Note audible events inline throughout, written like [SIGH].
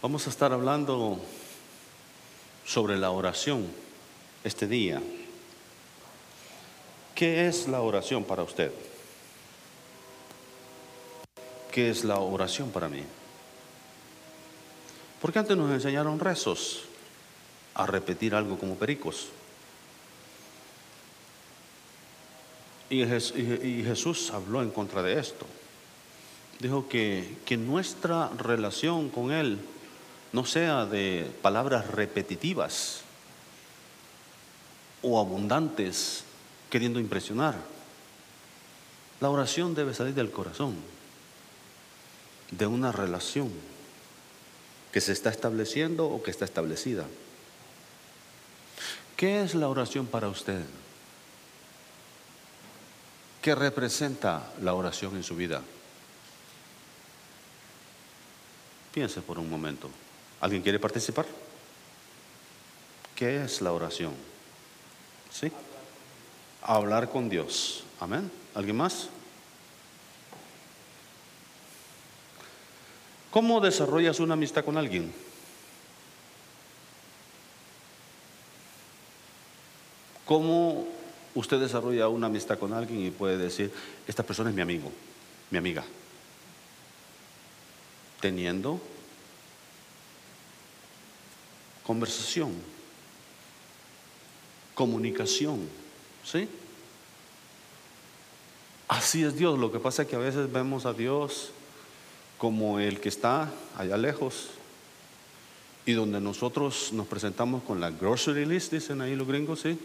Vamos a estar hablando sobre la oración este día. ¿Qué es la oración para usted? ¿Qué es la oración para mí? Porque antes nos enseñaron rezos a repetir algo como pericos. Y, Jesús habló en contra de esto. Dijo que, que nuestra relación con Él no sea de palabras repetitivas o abundantes queriendo impresionar. La oración debe salir del corazón, de una relación que se está estableciendo o que está establecida. ¿Qué es la oración para usted? ¿Qué representa la oración en su vida? Piense por un momento. ¿Alguien quiere participar? ¿Qué es la oración? ¿Sí? Hablar con Dios. Amén. ¿Alguien más? ¿Cómo desarrollas una amistad con alguien? ¿Cómo usted desarrolla una amistad con alguien y puede decir, esta persona es mi amigo, mi amiga? Teniendo conversación, comunicación, ¿sí? Así es Dios. Lo que pasa es que a veces vemos a Dios como el que está allá lejos y donde nosotros nos presentamos con la grocery list, dicen ahí los gringos, ¿sí?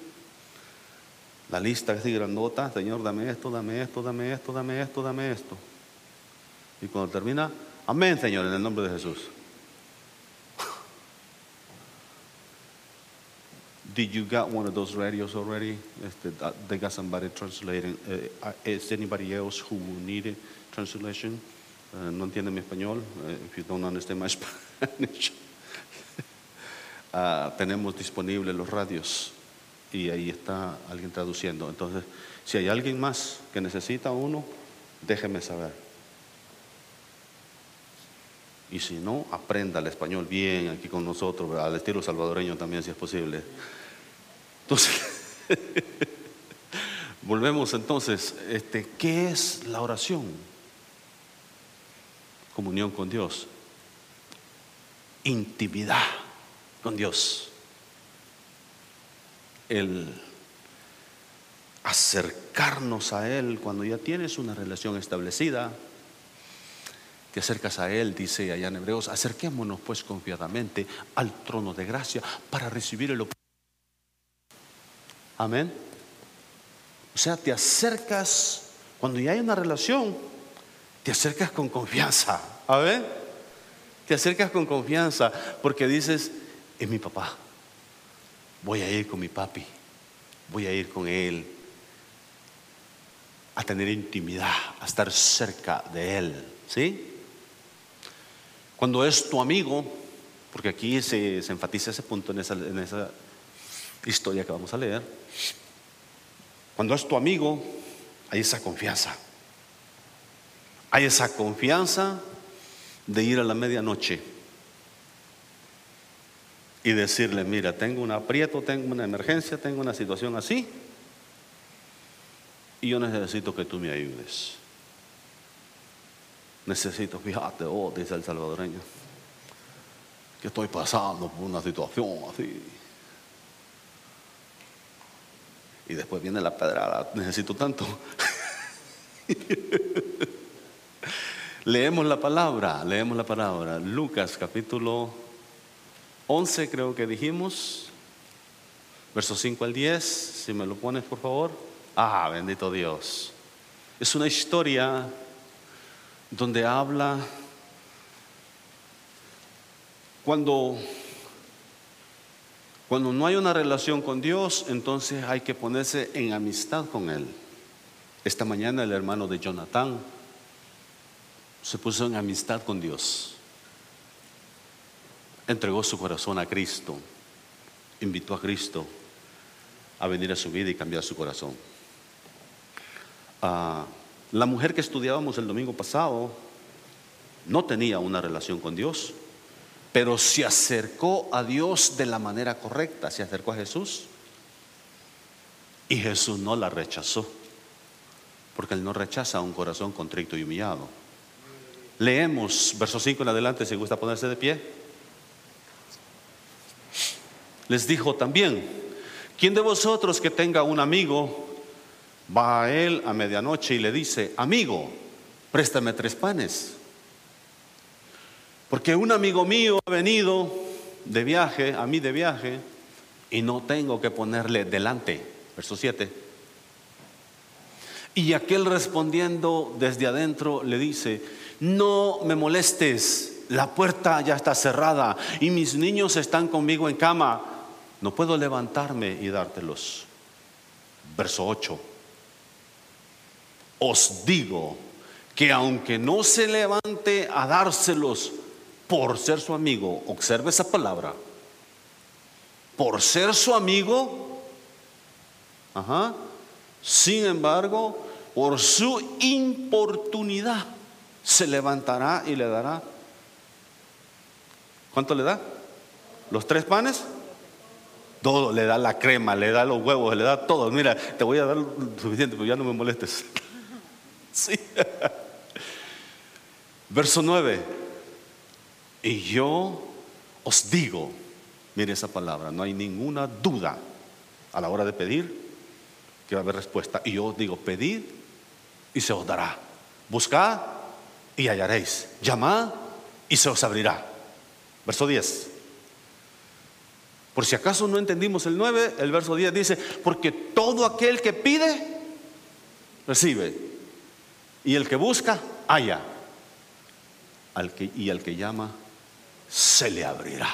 La lista así grandota, Señor, dame esto, dame esto, dame esto, dame esto, dame esto. Y cuando termina, amén, Señor, en el nombre de Jesús. Did you got one of those radios already? They got somebody translating. Uh, is anybody else who need it translation? Uh, no entiende mi español. Uh, if you don't understand my [LAUGHS] Spanish. [LAUGHS] uh, tenemos disponibles los radios y ahí está alguien traduciendo. Entonces, si hay alguien más que necesita uno, déjeme saber. Y si no, aprenda el español bien aquí con nosotros, al estilo salvadoreño también, si es posible. Entonces, [LAUGHS] volvemos entonces, este, ¿qué es la oración? Comunión con Dios, intimidad con Dios, el acercarnos a Él cuando ya tienes una relación establecida, te acercas a Él, dice allá en Hebreos, acerquémonos pues confiadamente al trono de gracia para recibir el Amén. O sea, te acercas, cuando ya hay una relación, te acercas con confianza. Amén. Te acercas con confianza porque dices, es mi papá. Voy a ir con mi papi. Voy a ir con él. A tener intimidad, a estar cerca de él. ¿Sí? Cuando es tu amigo, porque aquí se, enfatiza ese punto en esa, en esa historia que vamos a leer, cuando es tu amigo, hay esa confianza. Hay esa confianza de ir a la medianoche y decirle, mira, tengo un aprieto, tengo una emergencia, tengo una situación así, y yo necesito que tú me ayudes. Necesito, fíjate, oh, dice el salvadoreño, que estoy pasando por una situación así. Y después viene la pedrada, necesito tanto. [LAUGHS] leemos la palabra, leemos la palabra. Lucas capítulo 11 creo que dijimos, versos 5 al 10, si me lo pones por favor. Ah, bendito Dios. Es una historia donde habla cuando cuando no hay una relación con Dios, entonces hay que ponerse en amistad con Él. Esta mañana el hermano de Jonathan se puso en amistad con Dios. Entregó su corazón a Cristo. Invitó a Cristo a venir a su vida y cambiar su corazón. Ah, la mujer que estudiábamos el domingo pasado no tenía una relación con Dios, pero se acercó a Dios de la manera correcta, se acercó a Jesús y Jesús no la rechazó, porque Él no rechaza un corazón contrito y humillado. Leemos verso 5 en adelante, si gusta ponerse de pie. Les dijo también, ¿quién de vosotros que tenga un amigo va a él a medianoche y le dice, amigo, préstame tres panes? Porque un amigo mío ha venido de viaje, a mí de viaje, y no tengo que ponerle delante. Verso 7. Y aquel respondiendo desde adentro le dice, no me molestes, la puerta ya está cerrada y mis niños están conmigo en cama, no puedo levantarme y dártelos. Verso 8. Os digo que aunque no se levante a dárselos, por ser su amigo, observe esa palabra, por ser su amigo, ajá, sin embargo, por su importunidad, se levantará y le dará. ¿Cuánto le da? ¿Los tres panes? Todo, le da la crema, le da los huevos, le da todo. Mira, te voy a dar suficiente, pero ya no me molestes. [LAUGHS] sí. Verso 9. Y yo os digo, mire esa palabra, no hay ninguna duda a la hora de pedir que va a haber respuesta. Y yo os digo, pedid y se os dará. Buscad y hallaréis. Llamad y se os abrirá. Verso 10. Por si acaso no entendimos el 9, el verso 10 dice, porque todo aquel que pide, recibe. Y el que busca, halla. Y al que llama, se le abrirá.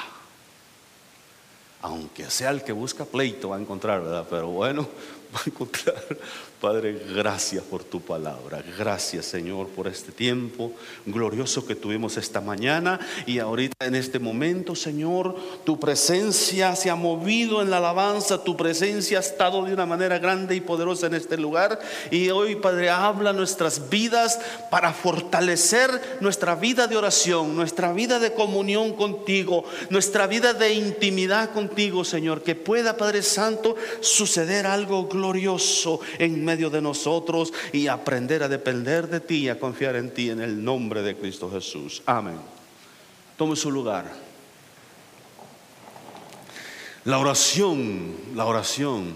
Aunque sea el que busca pleito, va a encontrar, ¿verdad? Pero bueno, [LAUGHS] va a encontrar Padre, gracias por tu palabra. Gracias, Señor, por este tiempo glorioso que tuvimos esta mañana. Y ahorita en este momento, Señor, tu presencia se ha movido en la alabanza. Tu presencia ha estado de una manera grande y poderosa en este lugar. Y hoy, Padre, habla nuestras vidas para fortalecer nuestra vida de oración, nuestra vida de comunión contigo, nuestra vida de intimidad contigo, Señor. Que pueda, Padre Santo, suceder algo glorioso en medio de nosotros y aprender a depender de ti y a confiar en ti en el nombre de Cristo Jesús. Amén. Tome su lugar. La oración, la oración.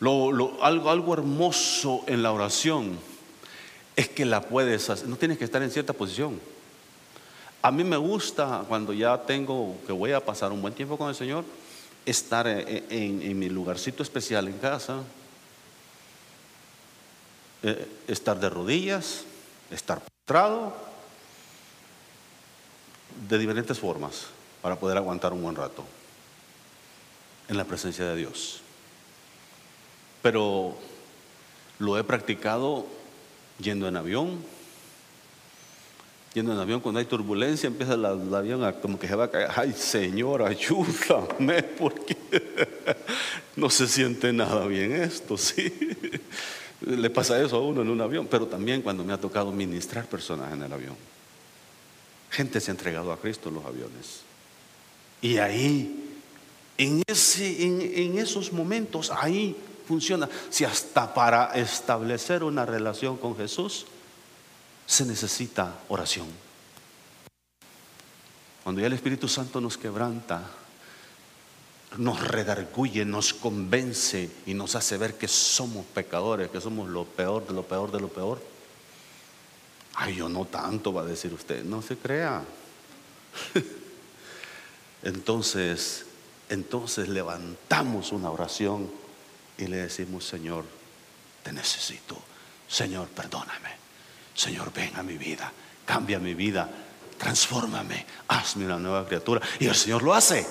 Algo, algo hermoso en la oración es que la puedes hacer. No tienes que estar en cierta posición. A mí me gusta cuando ya tengo que voy a pasar un buen tiempo con el Señor estar en, mi lugarcito especial en casa, eh, estar de rodillas, estar postrado, de diferentes formas para poder aguantar un buen rato en la presencia de Dios. Pero lo he practicado yendo en avión, yendo en avión, cuando hay turbulencia, empieza el, avión a, como que se va a caer. Ay, Señor, ayúdame, [LAUGHS] porque no se siente nada bien esto, ¿sí? Le pasa eso a uno en un avión, pero también cuando me ha tocado ministrar personas en el avión. Gente se ha entregado a Cristo en los aviones. Y ahí, en, ese, en, en esos momentos, ahí funciona. Si hasta para establecer una relación con Jesús, se necesita oración. Cuando ya el Espíritu Santo nos quebranta, nos redarguye, nos convence y nos hace ver que somos pecadores, que somos lo peor de lo peor de lo peor. Ay, yo no tanto, va a decir usted, no se crea. [LAUGHS] Entonces, entonces levantamos una oración y le decimos, Señor, te necesito. Señor, perdóname. Señor, ven a mi vida, cambia mi vida, transfórmame, hazme una nueva criatura. Y el Señor lo hace.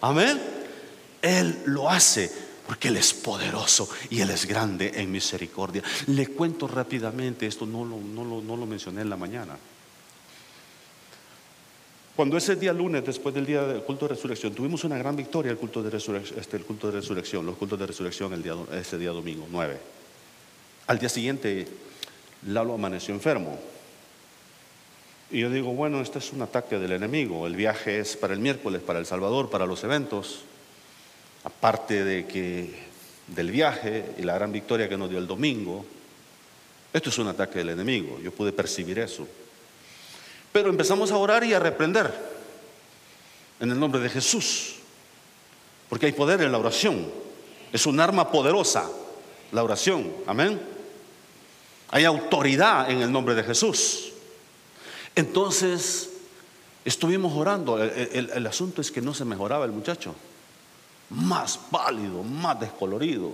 Amén. Él lo hace porque Él es poderoso y Él es grande en misericordia. Le cuento rápidamente, esto no lo, no lo, mencioné en la mañana. Cuando ese día lunes, después del día del culto de resurrección, tuvimos una gran victoria el culto de este, el culto de resurrección los cultos de resurrección el día, ese día domingo 9. Al día siguiente Lalo amaneció enfermo. Y yo digo, bueno, este es un ataque del enemigo. El viaje es para el miércoles, para El Salvador, para los eventos. Aparte de que del viaje y la gran victoria que nos dio el domingo, esto es un ataque del enemigo. Yo pude percibir eso. Pero empezamos a orar y a reprender en el nombre de Jesús. Porque hay poder en la oración. Es un arma poderosa, la oración. Amén. Hay autoridad en el nombre de Jesús. Entonces, estuvimos orando. El, asunto es que no se mejoraba el muchacho. Más pálido, más descolorido,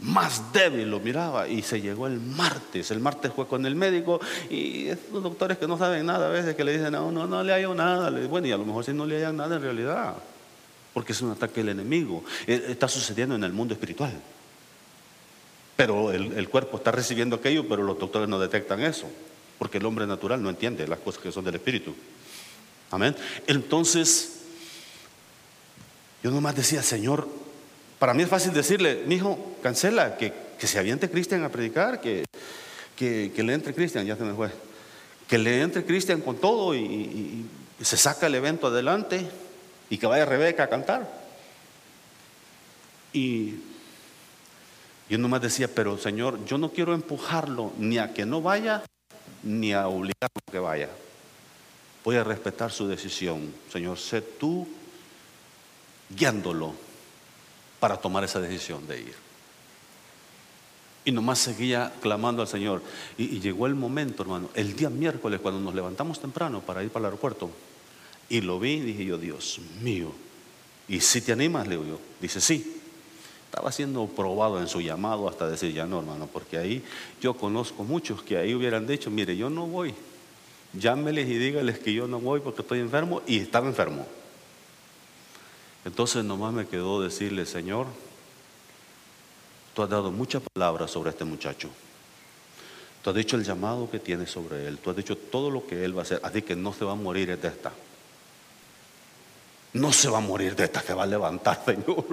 más débil lo miraba. Y se llegó el martes. El martes fue con el médico y estos doctores que no saben nada a veces que le dicen no, no, no le hallo nada. Bueno, y a lo mejor si no le hayan nada en realidad. Porque es un ataque del enemigo. Eh, está sucediendo en el mundo espiritual. Pero el cuerpo está recibiendo aquello, pero los doctores no detectan eso porque el hombre natural no entiende las cosas que son del Espíritu. Amén. Entonces, yo nomás decía, Señor, para mí es fácil decirle, mi hijo, cancela, que, que se aviente Cristian a predicar, que, que, le entre Cristian, ya se me fue, que le entre Cristian con todo y, se saca el evento adelante y que vaya Rebeca a cantar. Y yo nomás decía, pero Señor, yo no quiero empujarlo ni a que no vaya, ni a obligarlo a que vaya. Voy a respetar su decisión. Señor, sé tú guiándolo para tomar esa decisión de ir. Y nomás seguía clamando al Señor. Y, llegó el momento, hermano, el día miércoles, cuando nos levantamos temprano para ir para el aeropuerto, y lo vi, dije yo, Dios mío. ¿Y si te animas? Le digo yo. Dice, sí. Estaba siendo probado en su llamado hasta decir, ya no, hermano, porque ahí yo conozco muchos que ahí hubieran dicho, mire, yo no voy. Llámeles y dígales que yo no voy porque estoy enfermo y estaba enfermo. Entonces nomás me quedó decirle, Señor, tú has dado muchas palabras sobre este muchacho. Tú has dicho el llamado que tiene sobre él. Tú has dicho todo lo que él va a hacer. Así que no se va a morir de esta. No se va a morir de esta que va a levantar, [LAUGHS] Señor.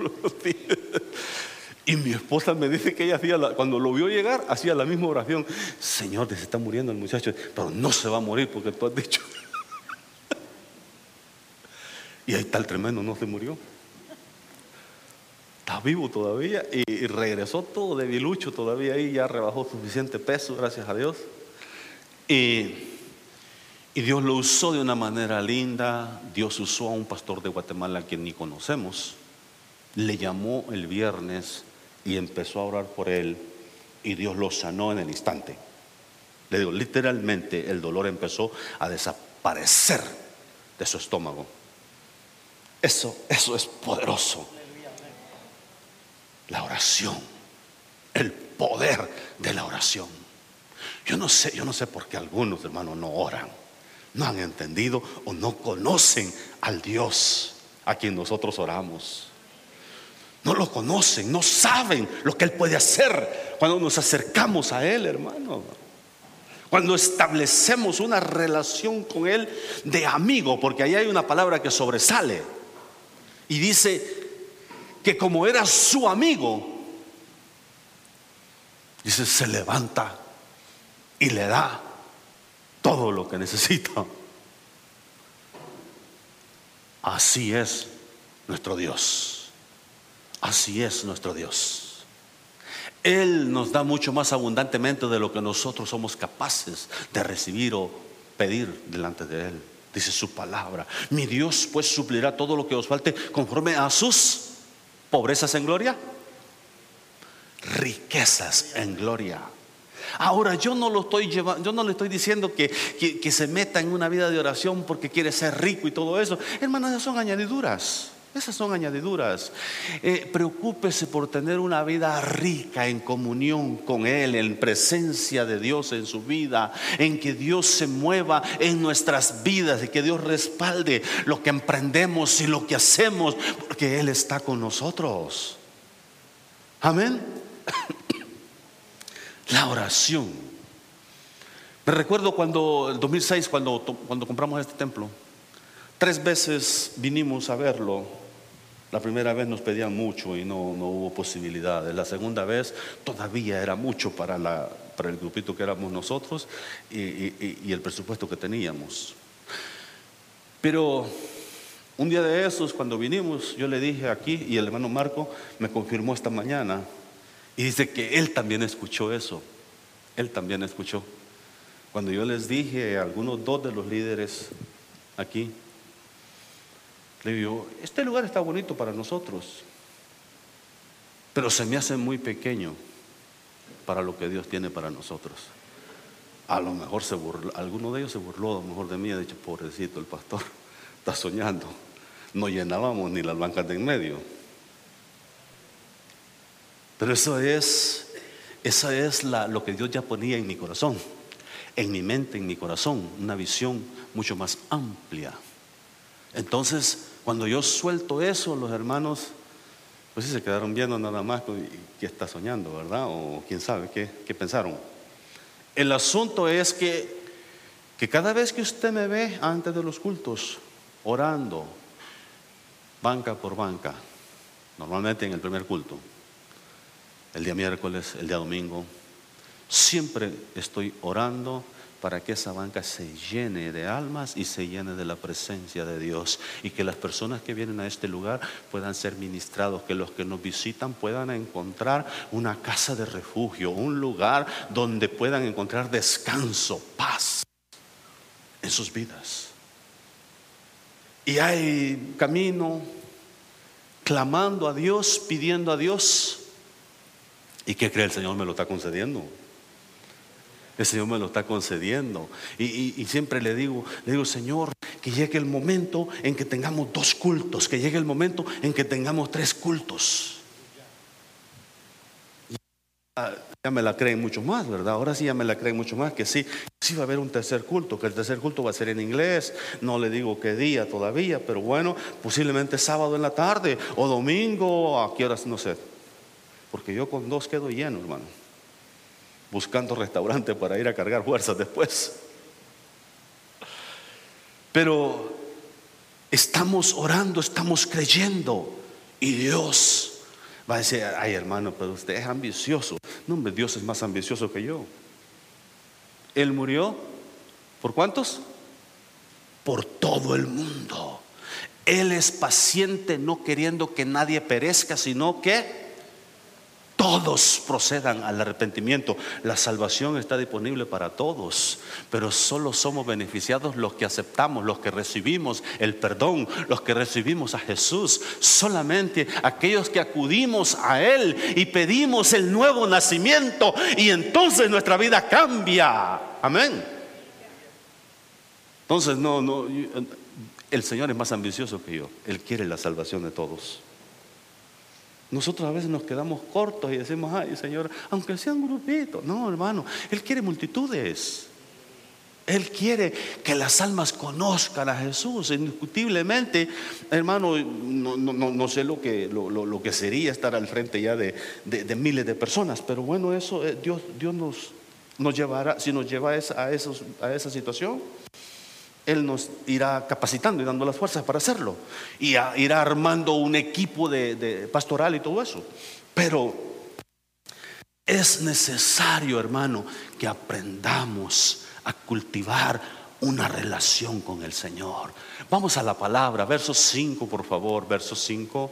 Y mi esposa me dice que ella hacía, cuando lo vio llegar, hacía la misma oración. Señor, se está muriendo el muchacho, pero no se va a morir porque tú has dicho. [LAUGHS] y ahí está el tremendo, no se murió. Está vivo todavía y, regresó todo debilucho todavía ahí, ya rebajó suficiente peso, gracias a Dios. Y y Dios lo usó de una manera linda. Dios usó a un pastor de Guatemala a quien ni conocemos. Le llamó el viernes y empezó a orar por él. Y Dios lo sanó en el instante. Le digo, literalmente el dolor empezó a desaparecer de su estómago. Eso, eso es poderoso. La oración, el poder de la oración. Yo no sé, yo no sé por qué algunos hermanos no oran no han entendido o no conocen al Dios a quien nosotros oramos. No lo conocen, no saben lo que Él puede hacer cuando nos acercamos a Él, hermano. Cuando establecemos una relación con Él de amigo, porque ahí hay una palabra que sobresale. Y dice que como era su amigo, dice, se levanta y le da todo lo que necesita. Así es nuestro Dios. Así es nuestro Dios. Él nos da mucho más abundantemente de lo que nosotros somos capaces de recibir o pedir delante de Él. Dice su palabra. Mi Dios pues suplirá todo lo que os falte conforme a sus pobrezas en gloria, riquezas en gloria. Ahora yo no lo estoy llevando, yo no le estoy diciendo que, se meta en una vida de oración porque quiere ser rico y todo eso. Hermanas, esas son añadiduras. Esas son añadiduras. Eh, preocúpese por tener una vida rica en comunión con Él, en presencia de Dios en su vida, en que Dios se mueva en nuestras vidas y que Dios respalde lo que emprendemos y lo que hacemos, porque Él está con nosotros. Amén. [COUGHS] La oración. Me recuerdo cuando, el 2006, cuando, cuando compramos este templo, tres veces vinimos a verlo. La primera vez nos pedían mucho y no, no hubo posibilidades. La segunda vez todavía era mucho para, la, para el grupito que éramos nosotros y, el presupuesto que teníamos. Pero un día de esos, cuando vinimos, yo le dije aquí y el hermano Marco me confirmó esta mañana y dice que él también escuchó eso. Él también escuchó. Cuando yo les dije a algunos dos de los líderes aquí, le digo, este lugar está bonito para nosotros, pero se me hace muy pequeño para lo que Dios tiene para nosotros. A lo mejor se burló, alguno de ellos se burló a lo mejor de mí, ha dicho, pobrecito el pastor, [LAUGHS] está soñando. No llenábamos ni las bancas de en medio. Pero eso es, es lo que Dios ya ponía en mi corazón, en mi mente, en mi corazón, una visión mucho más amplia. Entonces, cuando yo suelto eso, los hermanos, pues sí se quedaron viendo nada más que está soñando, ¿verdad? O quién sabe qué, qué pensaron. El asunto es que, que cada vez que usted me ve antes de los cultos, orando, banca por banca, normalmente en el primer culto, el día miércoles, el día domingo, siempre estoy orando para que esa banca se llene de almas y se llene de la presencia de Dios y que las personas que vienen a este lugar puedan ser ministrados, que los que nos visitan puedan encontrar una casa de refugio, un lugar donde puedan encontrar descanso, paz en sus vidas. Y hay camino clamando a Dios, pidiendo a Dios. ¿Y qué cree el Señor me lo está concediendo? El Señor me lo está concediendo. Y, siempre le digo, le digo, Señor, que llegue el momento en que tengamos dos cultos, que llegue el momento en que tengamos tres cultos. Ya, me la creen mucho más, ¿verdad? Ahora sí ya me la creen mucho más, que sí, sí va a haber un tercer culto, que el tercer culto va a ser en inglés, no le digo qué día todavía, pero bueno, posiblemente sábado en la tarde o domingo, a qué horas, no sé. Porque yo con dos quedo lleno, hermano buscando restaurante para ir a cargar fuerzas después. Pero estamos orando, estamos creyendo y Dios va a decir, ay hermano, pero usted es ambicioso. No, hombre, Dios es más ambicioso que yo. Él murió, ¿por cuántos? Por todo el mundo. Él es paciente no queriendo que nadie perezca, sino que todos procedan al arrepentimiento. La salvación está disponible para todos, pero solo somos beneficiados los que aceptamos, los que recibimos el perdón, los que recibimos a Jesús. Solamente aquellos que acudimos a Él y pedimos el nuevo nacimiento y entonces nuestra vida cambia. Amén. Entonces, no, no, el Señor es más ambicioso que yo. Él quiere la salvación de todos. Nosotros a veces nos quedamos cortos y decimos, ay Señor, aunque sea un grupito. No, hermano, Él quiere multitudes. Él quiere que las almas conozcan a Jesús. Indiscutiblemente, hermano, no, sé lo que, lo, que sería estar al frente ya de, miles de personas, pero bueno, eso eh, Dios, Dios nos, nos llevará, si nos lleva a a esa situación, él nos irá capacitando y dando las fuerzas para hacerlo. Y irá armando un equipo de, pastoral y todo eso. Pero es necesario, hermano, que aprendamos a cultivar una relación con el Señor. Vamos a la palabra, verso 5, por favor, verso 5.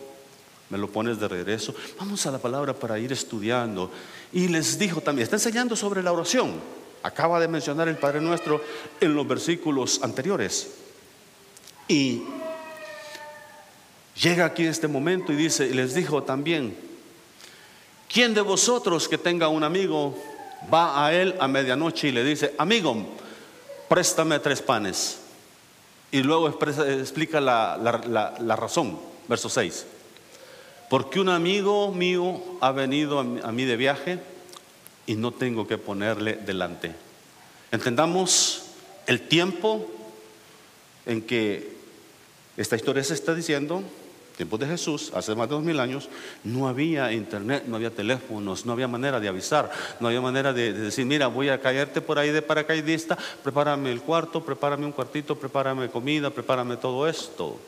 Me lo pones de regreso. Vamos a la palabra para ir estudiando. Y les dijo también, está enseñando sobre la oración acaba de mencionar el Padre Nuestro en los versículos anteriores. Y llega aquí este momento y dice, y les dijo también, ¿quién de vosotros que tenga un amigo va a él a medianoche y le dice, amigo, préstame tres panes? Y luego explica la, razón, verso 6. Porque un amigo mío ha venido a mí de viaje y no tengo que ponerle delante. Entendamos el tiempo en que esta historia se está diciendo, tiempo de Jesús, hace más de dos mil años, no había internet, no había teléfonos, no había manera de avisar, no había manera de, decir, mira, voy a caerte por ahí de paracaidista, prepárame el cuarto, prepárame un cuartito, prepárame comida, prepárame todo esto.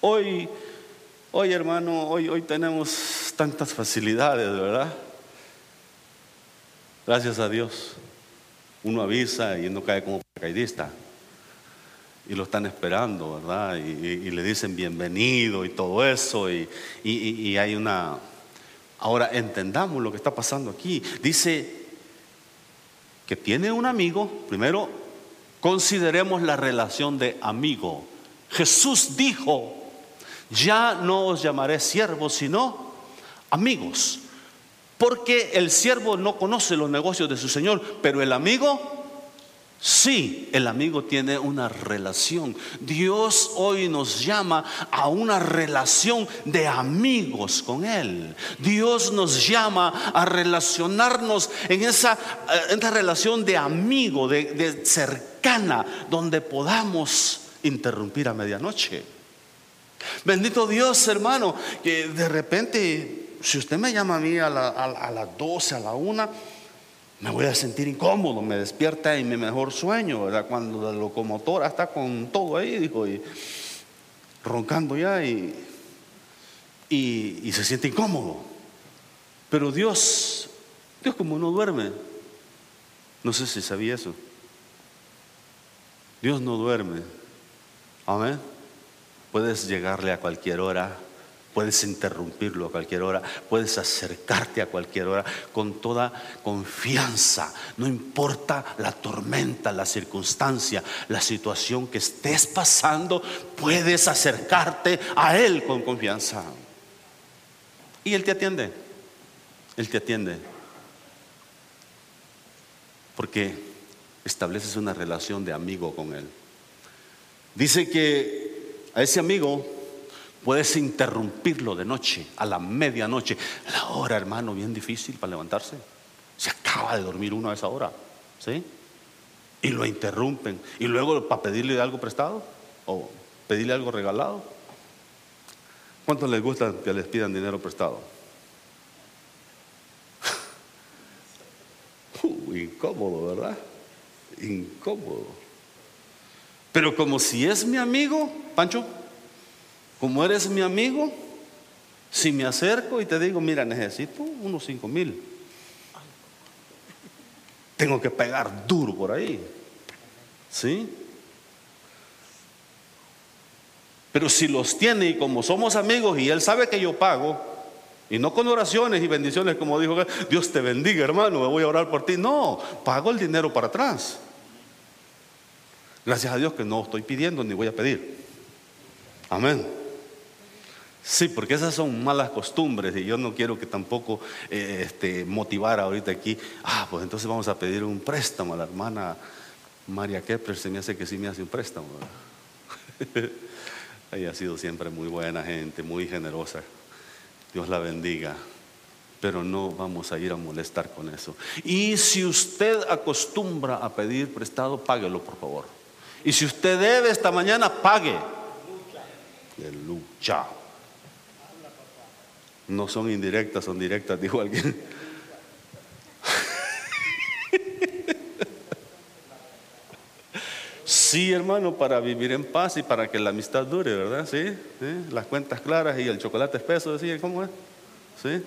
Hoy, hoy hermano, hoy, hoy tenemos tantas facilidades, ¿verdad? Gracias a Dios. Uno avisa y no cae como paracaidista. Y lo están esperando, ¿verdad? Y, le dicen bienvenido y todo eso. Y, y hay una... Ahora entendamos lo que está pasando aquí. Dice que tiene un amigo. Primero, consideremos la relación de amigo. Jesús dijo, ya no os llamaré siervos, sino amigos. Porque el siervo no conoce los negocios de su Señor, pero el amigo Sí, el amigo tiene una relación. Dios hoy nos llama a una relación de amigos con Él. Dios nos llama a relacionarnos en esa, eh, relación de amigo, de cercana, donde podamos interrumpir a medianoche. Bendito Dios, hermano, que de repente, si usted me llama a mí a, las 12, a la 1, me voy a sentir incómodo, me despierta en mi mejor sueño. Cuando la locomotora está con todo ahí, dijo, y roncando ya y, y se siente incómodo. Pero Dios, Dios como no duerme, no sé si sabía eso. Dios no duerme. Amén. Puedes llegarle a cualquier hora, puedes interrumpirlo a cualquier hora, puedes acercarte a cualquier hora con toda confianza. No importa la tormenta, la circunstancia, la situación que estés pasando, puedes acercarte a Él con confianza. Y Él te atiende. Él te atiende. Porque estableces una relación de amigo con Él. Dice que a ese amigo puedes interrumpirlo de noche, a la medianoche, la hora, hermano, bien difícil para levantarse. Se acaba de dormir uno a esa hora, ¿sí? Y lo interrumpen. Y luego para pedirle algo prestado o pedirle algo regalado. ¿Cuántos les gusta que les pidan dinero prestado? [LAUGHS] Uh, incómodo, ¿verdad? Incómodo. Pero como si es mi amigo, Pancho, como eres mi amigo, si me acerco y te digo, mira, necesito unos cinco mil, tengo que pegar duro por ahí. ¿Sí? Pero si los tiene y como somos amigos y él sabe que yo pago, y no con oraciones y bendiciones como dijo, Dios te bendiga hermano, me voy a orar por ti. No, pago el dinero para atrás. Gracias a Dios que no estoy pidiendo ni voy a pedir. Amén. Sí, porque esas son malas costumbres y yo no quiero que tampoco eh, este, ahorita aquí, ah, pues entonces vamos a pedir un préstamo a la hermana María Kepler, se me hace que sí me hace un préstamo. [LAUGHS] Ella ha sido siempre muy buena gente, muy generosa. Dios la bendiga. Pero no vamos a ir a molestar con eso. Y si usted acostumbra a pedir prestado, páguelo por favor. Y si usted debe esta mañana, pague. lucha No son indirectas, son directas, dijo alguien. Sí, hermano, para vivir en paz y para que la amistad dure, ¿verdad? Sí, las cuentas claras y el chocolate espeso, decía, ¿cómo es? Sí.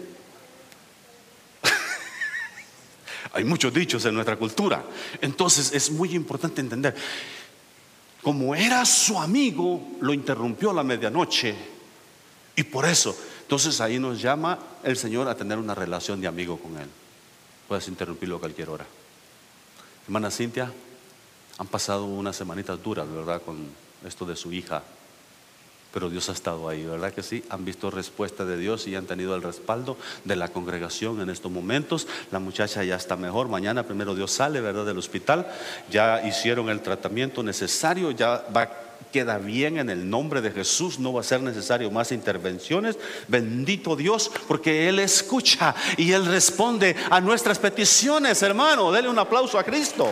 [LAUGHS] Hay muchos dichos en nuestra cultura. Entonces es muy importante entender como era su amigo, lo interrumpió a la medianoche. Y por eso, entonces ahí nos llama el Señor a tener una relación de amigo con Él. Puedes interrumpirlo a cualquier hora. Hermana Cintia, han pasado unas semanitas duras, ¿verdad? Con esto de su hija pero Dios ha estado ahí, ¿verdad que sí? Han visto respuesta de Dios y han tenido el respaldo de la congregación en estos momentos. La muchacha ya está mejor, mañana primero Dios sale, ¿verdad? Del hospital, ya hicieron el tratamiento necesario, ya va queda bien en el nombre de Jesús, no va a ser necesario más intervenciones. Bendito Dios, porque Él escucha y Él responde a nuestras peticiones, hermano. Dele un aplauso a Cristo.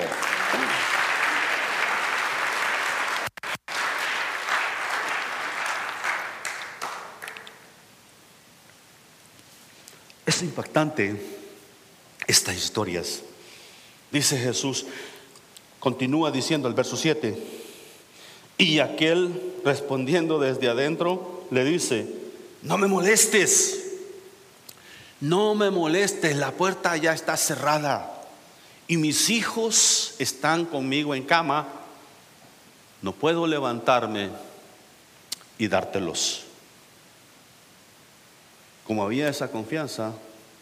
Es impactante estas historias. Dice Jesús, continúa diciendo el verso 7, y aquel respondiendo desde adentro le dice, no me molestes, no me molestes, la puerta ya está cerrada. y mis hijos están conmigo en cama, no puedo levantarme y dártelos. Como había esa confianza,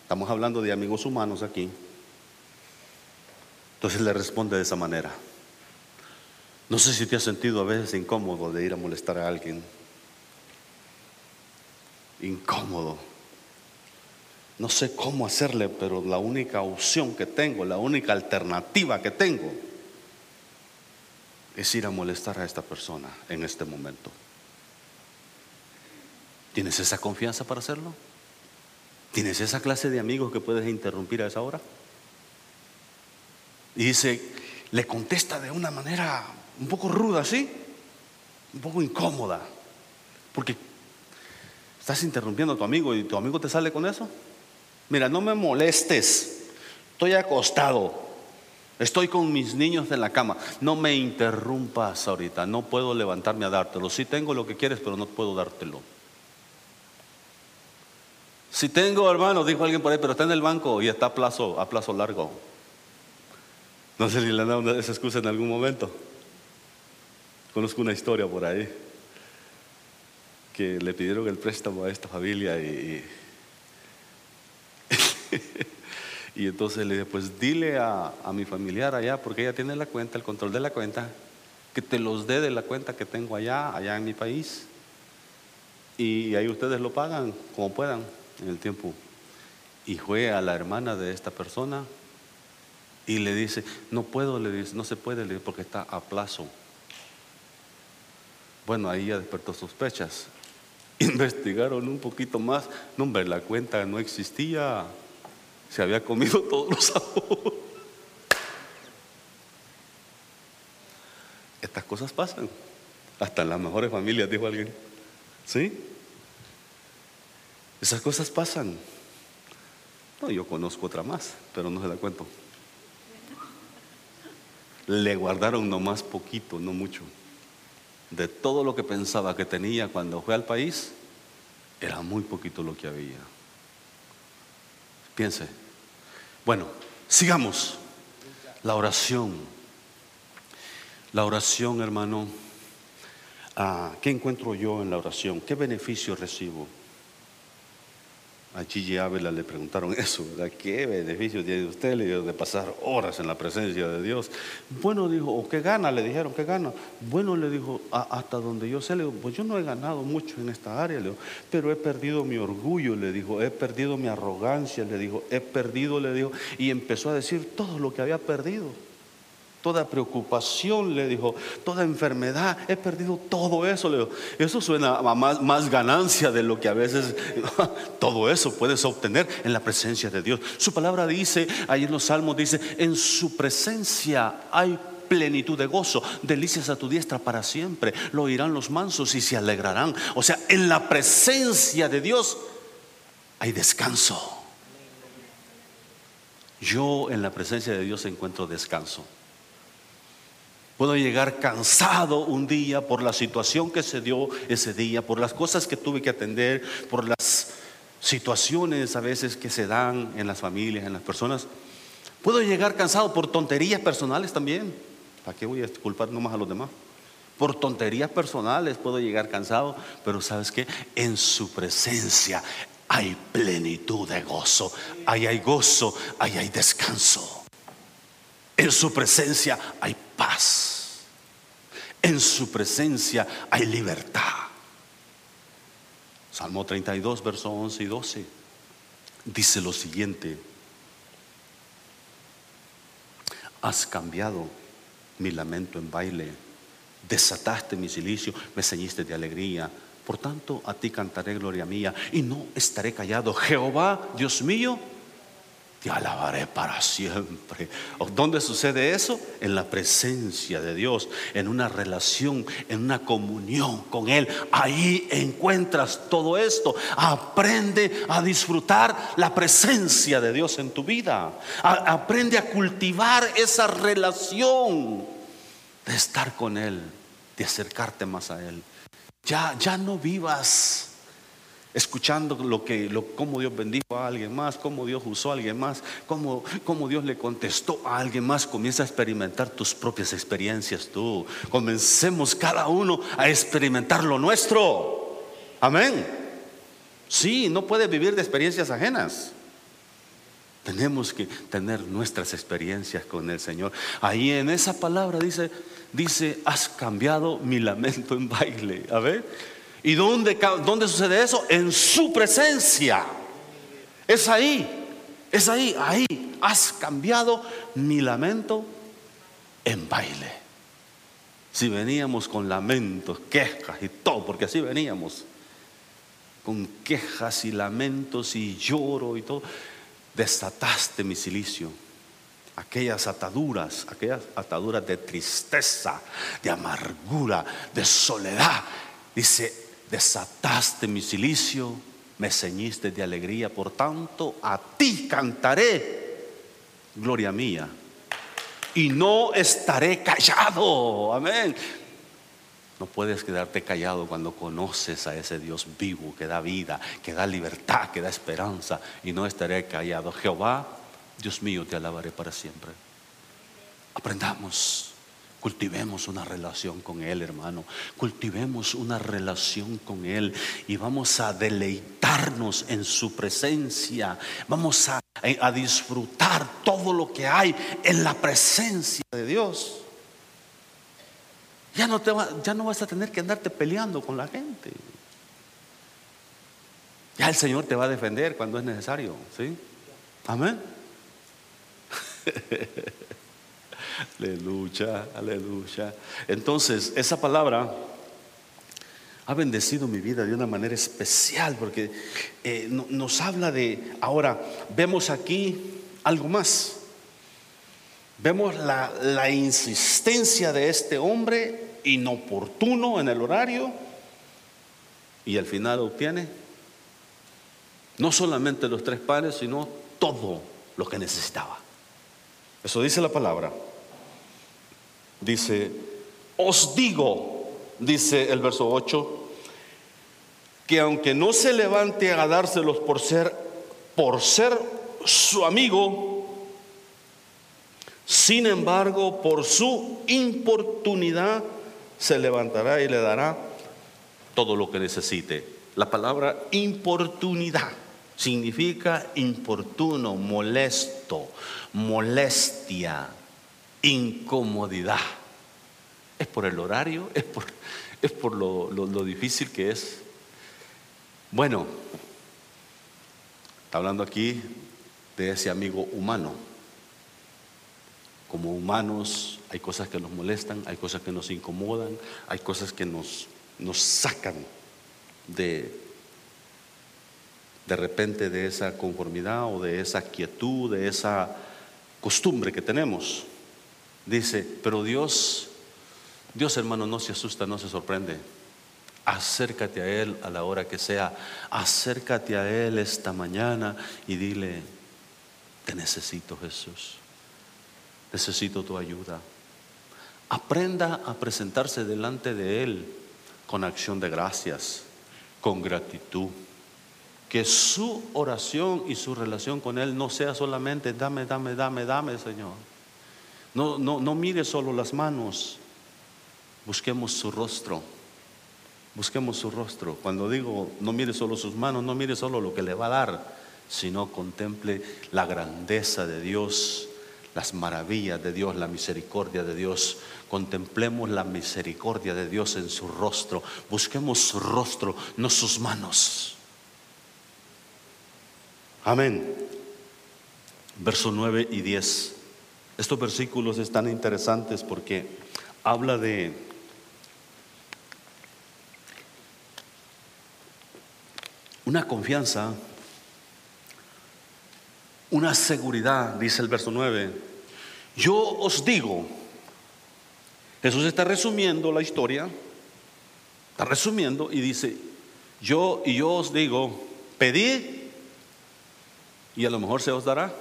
estamos hablando de amigos humanos aquí, entonces le responde de esa manera. No sé si te has sentido a veces incómodo de ir a molestar a alguien. Incómodo. No sé cómo hacerle, pero la única opción que tengo, la única alternativa que tengo, es ir a molestar a esta persona en este momento. ¿Tienes esa confianza para hacerlo? ¿Tienes esa clase de amigos que puedes interrumpir a esa hora? Y dice, le contesta de una manera un poco ruda, ¿sí? Un poco incómoda. Porque estás interrumpiendo a tu amigo y tu amigo te sale con eso. Mira, no me molestes. Estoy acostado. Estoy con mis niños en la cama. No me interrumpas ahorita. No puedo levantarme a dártelo. Sí tengo lo que quieres, pero no puedo dártelo. Si tengo, hermano, dijo alguien por ahí, pero está en el banco y está a plazo, a plazo largo. No sé si le han dado esa excusa en algún momento. Conozco una historia por ahí que le pidieron el préstamo a esta familia y, [LAUGHS] y entonces le dije, pues dile a, a, mi familiar allá, porque ella tiene la cuenta, el control de la cuenta, que te los dé de la cuenta que tengo allá, allá en mi país. Y ahí ustedes lo pagan como puedan en el tiempo. Y fue a la hermana de esta persona y le dice, no puedo, le dice, no se puede, le dice, porque está a plazo. Bueno, ahí ya despertó sospechas. [LAUGHS] Investigaron un poquito más. No, hombre, la cuenta no existía. Se había comido [LAUGHS] todos los ahorros. Estas cosas pasan. Hasta en las mejores familias, dijo alguien. ¿Sí? Esas cosas pasan. No, yo conozco otra más, pero no se la cuento. Le guardaron nomás poquito, no mucho. De todo lo que pensaba que tenía cuando fue al país, era muy poquito lo que había. Piense. Bueno, sigamos. La oración. La oración, hermano. Ah, ¿Qué encuentro yo en la oración? ¿Qué beneficio recibo? A Gigi Ávila le preguntaron eso, ¿verdad? ¿Qué beneficio tiene usted de pasar horas en la presencia de Dios? Bueno, dijo, ¿o qué gana? Le dijeron, ¿qué gana? Bueno, le dijo, hasta donde yo sé, le dijo, pues yo no he ganado mucho en esta área, le dijo, pero he perdido mi orgullo, le dijo, he perdido mi arrogancia, le dijo, he perdido, le dijo, y empezó a decir todo lo que había perdido toda preocupación, le dijo, toda enfermedad, he perdido todo eso. Eso suena a más, más ganancia de lo que a veces [LAUGHS] todo eso puedes obtener en la presencia de Dios. Su palabra dice, ahí en los salmos dice, en su presencia hay plenitud de gozo, delicias a tu diestra para siempre, lo oirán los mansos y se alegrarán. O sea, en la presencia de Dios hay descanso. Yo en la presencia de Dios encuentro descanso. Puedo llegar cansado un día por la situación que se dio ese día, por las cosas que tuve que atender, por las situaciones a veces que se dan en las familias, en las personas. Puedo llegar cansado por tonterías personales también. ¿Para qué voy a culpar nomás a los demás? Por tonterías personales puedo llegar cansado, pero ¿sabes qué? En su presencia hay plenitud de gozo. Ahí hay gozo, ahí hay descanso. En su presencia hay paz. En su presencia hay libertad. Salmo 32, versos 11 y 12. Dice lo siguiente. Has cambiado mi lamento en baile. Desataste mi silicio, me ceñiste de alegría. Por tanto, a ti cantaré gloria mía y no estaré callado. Jehová, Dios mío, te alabaré para siempre. ¿Dónde sucede eso? En la presencia de Dios, en una relación, en una comunión con Él. Ahí encuentras todo esto. Aprende a disfrutar la presencia de Dios en tu vida. aprende a cultivar esa relación de estar con Él, de acercarte más a Él. Ya, ya no vivas escuchando lo que, cómo Dios bendijo a alguien más, cómo Dios usó a alguien más, cómo, cómo Dios le contestó a alguien más, comienza a experimentar tus propias experiencias tú. Comencemos cada uno a experimentar lo nuestro. Amén. Sí, no puedes vivir de experiencias ajenas. Tenemos que tener nuestras experiencias con el Señor. Ahí en esa palabra dice, dice, has cambiado mi lamento en baile. A ver, ¿y dónde, dónde sucede eso? En su presencia. Es ahí, es ahí, ahí. Has cambiado mi lamento en baile. Si veníamos con lamentos, quejas y todo, porque así veníamos, con quejas y lamentos y lloro y todo desataste mi silicio. Aquellas ataduras, aquellas ataduras de tristeza, de amargura, de soledad. Dice, desataste mi silicio, me ceñiste de alegría. Por tanto, a ti cantaré, gloria mía. Y no estaré callado. Amén. No puedes quedarte callado cuando conoces a ese Dios vivo que da vida, que da libertad, que da esperanza. Y no estaré callado. Jehová, Dios mío, te alabaré para siempre. Aprendamos. Cultivemos una relación con Él, hermano. Cultivemos una relación con Él y vamos a deleitarnos en su presencia. Vamos a, disfrutar todo lo que hay en la presencia de Dios. Ya no, te ya no vas a tener que andarte peleando con la gente. Ya el Señor te va a defender cuando es necesario. ¿Sí? Amén. [LAUGHS] aleluya, aleluya. Entonces, esa palabra ha bendecido mi vida de una manera especial porque eh, nos habla de, ahora, vemos aquí algo más. Vemos la, insistencia de este hombre inoportuno en el horario y al final obtiene no solamente los tres panes, sino todo lo que necesitaba. Eso dice la palabra. Dice, os digo, dice el verso 8, que aunque no se levante a dárselos por ser, por ser su amigo, sin embargo, por su importunidad se levantará y le dará todo lo que necesite. La palabra importunidad significa importuno, molesto, molestia, incomodidad. Es por el horario, es por, es por lo, lo difícil que es. Bueno, está hablando aquí de ese amigo humano como humanos hay cosas que nos molestan, hay cosas que nos incomodan, hay cosas que nos, nos sacan de, de repente de esa conformidad o de esa quietud, de esa costumbre que tenemos. Dice, pero Dios, Dios hermano no se asusta, no se sorprende. Acércate a Él a la hora que sea, acércate a Él esta mañana y dile, te necesito Jesús necesito tu ayuda. Aprenda a presentarse delante de Él con acción de gracias, con gratitud. Que su oración y su relación con Él no sea solamente dame, dame, dame, dame, Señor. No, no, no mire solo las manos, busquemos su rostro. Busquemos su rostro. Cuando digo no mire solo sus manos, no mire solo lo que le va a dar, sino contemple la grandeza de Dios las maravillas de Dios, la misericordia de Dios. Contemplemos la misericordia de Dios en su rostro. Busquemos su rostro, no sus manos. Amén. Verso 9 y 10. Estos versículos están interesantes porque habla de una confianza una seguridad, dice el verso 9. Yo os digo, Jesús está resumiendo la historia, está resumiendo y dice, yo y yo os digo, pedid y a lo mejor se os dará.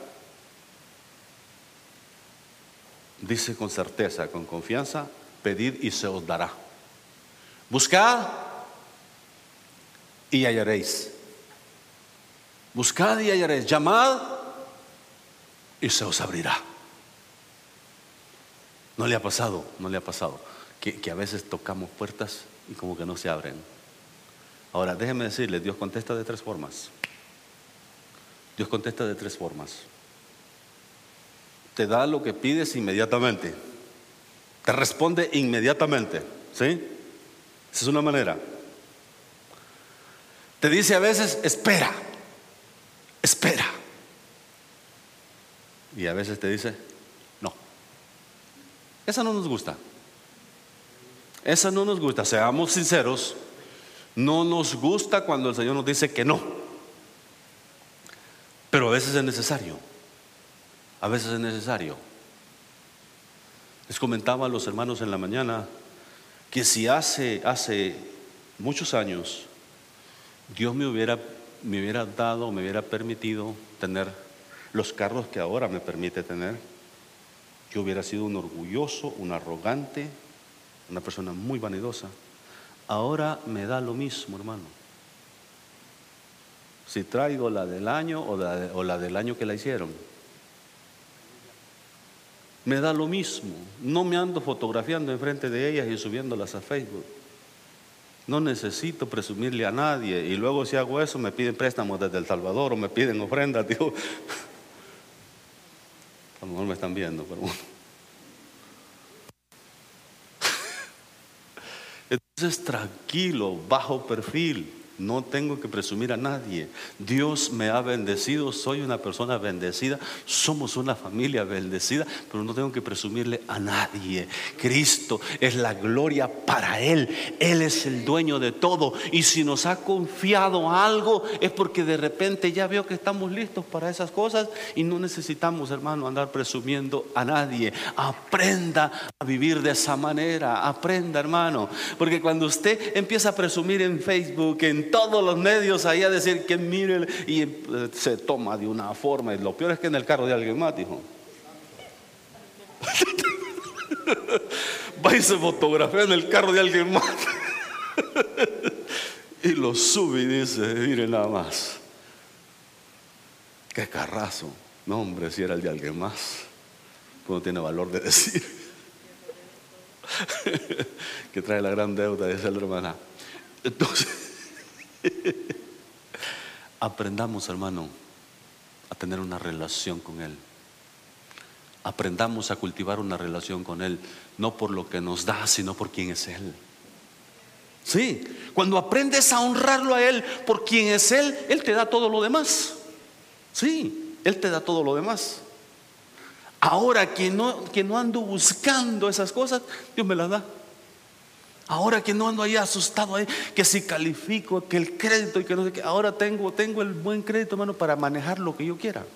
Dice con certeza, con confianza, pedid y se os dará. Buscad y hallaréis. Buscad y hallaréis, llamad y se os abrirá. No le ha pasado, no le ha pasado, que, que a veces tocamos puertas y como que no se abren. Ahora, déjeme decirle, Dios contesta de tres formas. Dios contesta de tres formas. Te da lo que pides inmediatamente. Te responde inmediatamente. ¿Sí? Esa es una manera. Te dice a veces, espera, espera. Y a veces te dice, no. Esa no nos gusta. Esa no nos gusta. Seamos sinceros. No nos gusta cuando el Señor nos dice que no. Pero a veces es necesario. A veces es necesario. Les comentaba a los hermanos en la mañana que si hace, hace muchos años Dios me hubiera, me hubiera dado, me hubiera permitido tener los carros que ahora me permite tener, yo hubiera sido un orgulloso, un arrogante, una persona muy vanidosa. Ahora me da lo mismo, hermano. Si traigo la del año o la, o la del año que la hicieron. Me da lo mismo. No me ando fotografiando enfrente de ellas y subiéndolas a Facebook. No necesito presumirle a nadie. Y luego si hago eso me piden préstamos desde El Salvador o me piden ofrendas. [LAUGHS] Digo, a lo mejor me están viendo, pero. [LAUGHS] Entonces tranquilo, bajo perfil. No tengo que presumir a nadie. Dios me ha bendecido, soy una persona bendecida, somos una familia bendecida, pero no tengo que presumirle a nadie. Cristo es la gloria para Él. Él es el dueño de todo. Y si nos ha confiado algo es porque de repente ya veo que estamos listos para esas cosas y no necesitamos, hermano, andar presumiendo a nadie. Aprenda a vivir de esa manera. Aprenda, hermano. Porque cuando usted empieza a presumir en Facebook, en todos los medios ahí a decir que mire y eh, se toma de una forma. Y lo peor es que en el carro de alguien más, dijo. [LAUGHS] Va y se fotografía en el carro de alguien más. [LAUGHS] y lo sube y dice, mire nada más. Qué carrazo. No, hombre, si era el de alguien más. Pues no tiene valor de decir. [LAUGHS] que trae la gran deuda, dice la hermana. Entonces, [LAUGHS] Aprendamos, hermano, a tener una relación con Él. Aprendamos a cultivar una relación con Él, no por lo que nos da, sino por quién es Él. Sí, cuando aprendes a honrarlo a Él por quién es Él, Él te da todo lo demás. Sí, Él te da todo lo demás. Ahora que no, que no ando buscando esas cosas, Dios me las da. Ahora que no ando ahí asustado ahí, que si califico, que el crédito y que no sé qué, ahora tengo, tengo el buen crédito, hermano, para manejar lo que yo quiera.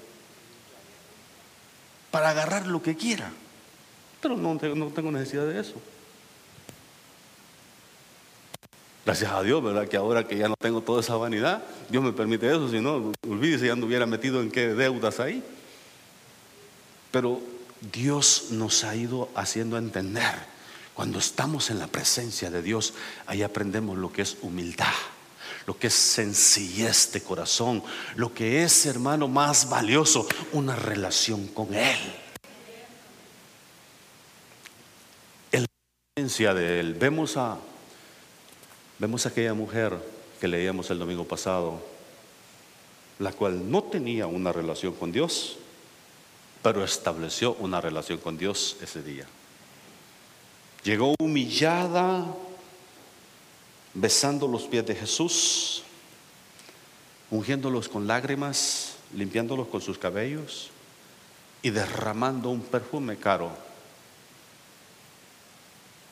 Para agarrar lo que quiera. Pero no, no tengo necesidad de eso. Gracias a Dios, ¿verdad? Que ahora que ya no tengo toda esa vanidad, Dios me permite eso, si no, olvídese, ya no hubiera metido en qué deudas ahí. Pero Dios nos ha ido haciendo entender cuando estamos en la presencia de Dios, ahí aprendemos lo que es humildad, lo que es sencillez de corazón, lo que es, hermano, más valioso, una relación con Él. En la presencia de Él, vemos a, vemos a aquella mujer que leíamos el domingo pasado, la cual no tenía una relación con Dios, pero estableció una relación con Dios ese día. Llegó humillada, besando los pies de Jesús, ungiéndolos con lágrimas, limpiándolos con sus cabellos y derramando un perfume caro.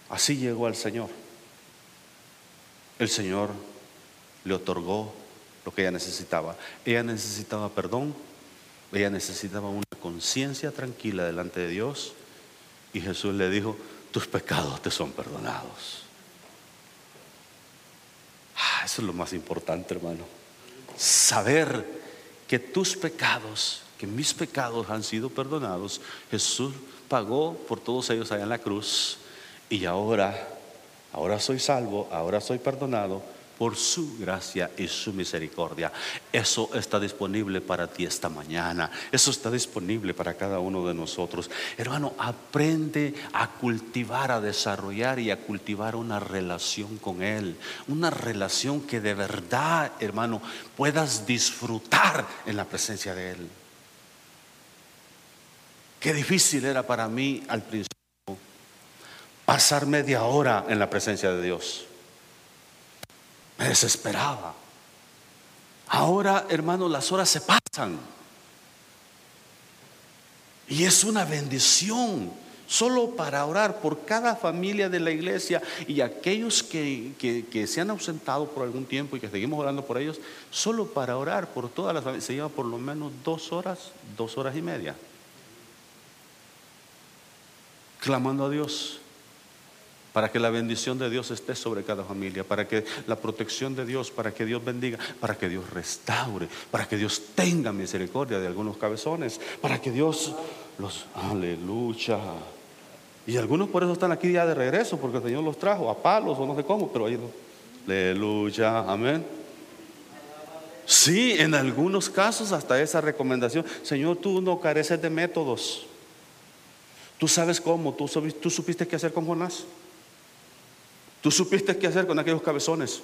Así llegó al Señor. El Señor le otorgó lo que ella necesitaba. Ella necesitaba perdón, ella necesitaba una conciencia tranquila delante de Dios y Jesús le dijo, tus pecados te son perdonados. Ah, eso es lo más importante, hermano. Saber que tus pecados, que mis pecados han sido perdonados. Jesús pagó por todos ellos allá en la cruz y ahora, ahora soy salvo, ahora soy perdonado, por su gracia y su misericordia. Eso está disponible para ti esta mañana. Eso está disponible para cada uno de nosotros. Hermano, aprende a cultivar, a desarrollar y a cultivar una relación con Él. Una relación que de verdad, hermano, puedas disfrutar en la presencia de Él. Qué difícil era para mí al principio pasar media hora en la presencia de Dios. Desesperaba. Ahora, hermano, las horas se pasan. Y es una bendición solo para orar por cada familia de la iglesia y aquellos que, que, se han ausentado por algún tiempo y que seguimos orando por ellos, solo para orar por todas las familias. Se lleva por lo menos dos horas, dos horas y media. Clamando a Dios para que la bendición de Dios esté sobre cada familia, para que la protección de Dios, para que Dios bendiga, para que Dios restaure, para que Dios tenga misericordia de algunos cabezones, para que Dios los, aleluya. Y algunos por eso están aquí ya de regreso, porque el Señor los trajo a palos o no sé cómo, pero ahí, aleluya, amén. Sí, en algunos casos hasta esa recomendación, Señor, tú no careces de métodos. Tú sabes cómo, tú, tú supiste qué hacer con Jonás. Tú supiste qué hacer con aquellos cabezones.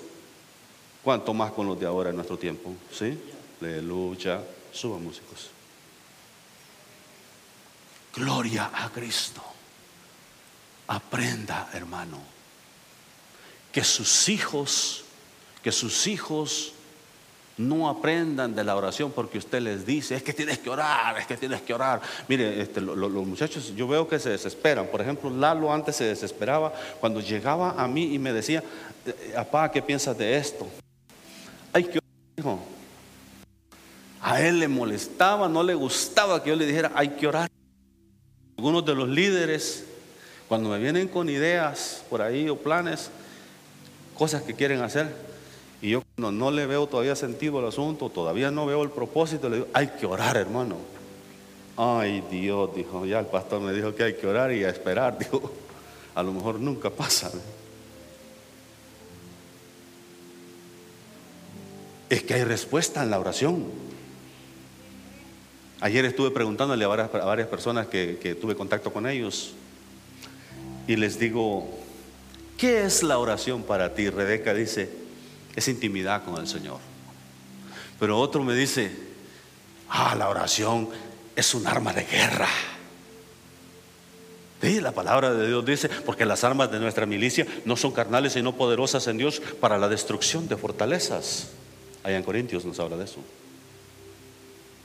Cuanto más con los de ahora en nuestro tiempo. ¿Sí? Aleluya. Suba músicos. Gloria a Cristo. Aprenda, hermano, que sus hijos, que sus hijos no aprendan de la oración porque usted les dice, es que tienes que orar, es que tienes que orar. Mire, este, los muchachos, yo veo que se desesperan. Por ejemplo, Lalo antes se desesperaba cuando llegaba a mí y me decía, eh, papá, ¿qué piensas de esto? Hay que orar, A él le molestaba, no le gustaba que yo le dijera, hay que orar. Algunos de los líderes, cuando me vienen con ideas por ahí o planes, cosas que quieren hacer, y yo no, no le veo todavía sentido al asunto, todavía no veo el propósito, le digo, hay que orar, hermano. Ay, Dios, dijo, ya el pastor me dijo que hay que orar y a esperar, [LAUGHS] dijo, a lo mejor nunca pasa. Es que hay respuesta en la oración. Ayer estuve preguntándole a varias, personas que, que tuve contacto con ellos y les digo, ¿qué es la oración para ti? Rebeca dice, es intimidad con el Señor. Pero otro me dice, ah, la oración es un arma de guerra. Sí, la palabra de Dios dice, porque las armas de nuestra milicia no son carnales sino poderosas en Dios para la destrucción de fortalezas. Allá en Corintios nos habla de eso.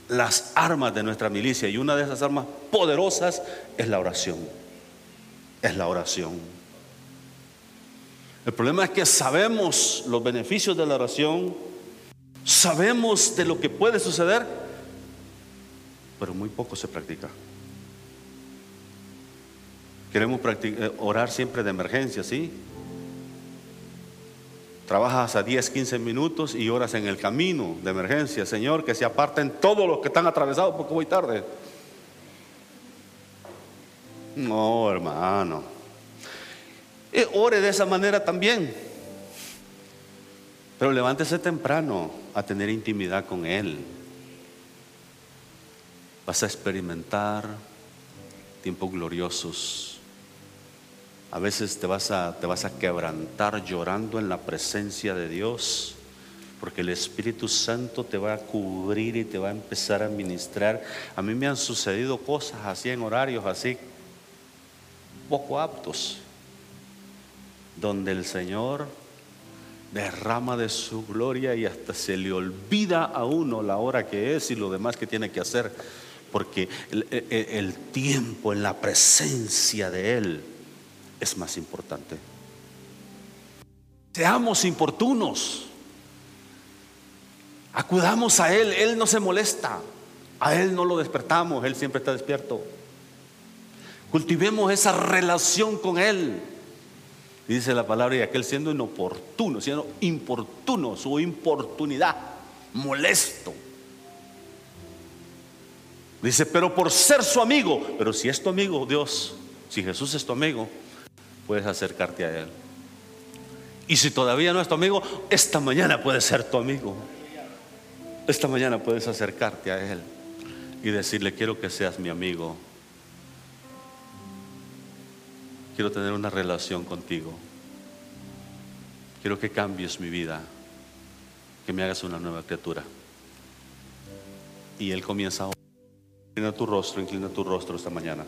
Las armas de nuestra milicia y una de esas armas poderosas es la oración. Es la oración. El problema es que sabemos los beneficios de la oración, sabemos de lo que puede suceder, pero muy poco se practica. Queremos eh, orar siempre de emergencia, ¿sí? Trabajas a 10, 15 minutos y oras en el camino de emergencia. Señor, que se aparten todos los que están atravesados porque voy tarde. No, hermano. Ore de esa manera también. Pero levántese temprano a tener intimidad con Él. Vas a experimentar tiempos gloriosos. A veces te vas a, te vas a quebrantar llorando en la presencia de Dios, porque el Espíritu Santo te va a cubrir y te va a empezar a ministrar. A mí me han sucedido cosas así en horarios así poco aptos donde el Señor derrama de su gloria y hasta se le olvida a uno la hora que es y lo demás que tiene que hacer, porque el, tiempo en la presencia de Él es más importante. Seamos importunos, acudamos a Él, Él no se molesta, a Él no lo despertamos, Él siempre está despierto. Cultivemos esa relación con Él dice la palabra, y aquel siendo inoportuno, siendo importuno, su importunidad, molesto. Dice, pero por ser su amigo, pero si es tu amigo, Dios, si Jesús es tu amigo, puedes acercarte a Él. Y si todavía no es tu amigo, esta mañana puede ser tu amigo. Esta mañana puedes acercarte a Él y decirle, quiero que seas mi amigo. Quiero tener una relación contigo. Quiero que cambies mi vida, que me hagas una nueva criatura. Y Él comienza a... Inclina tu rostro, inclina tu rostro esta mañana.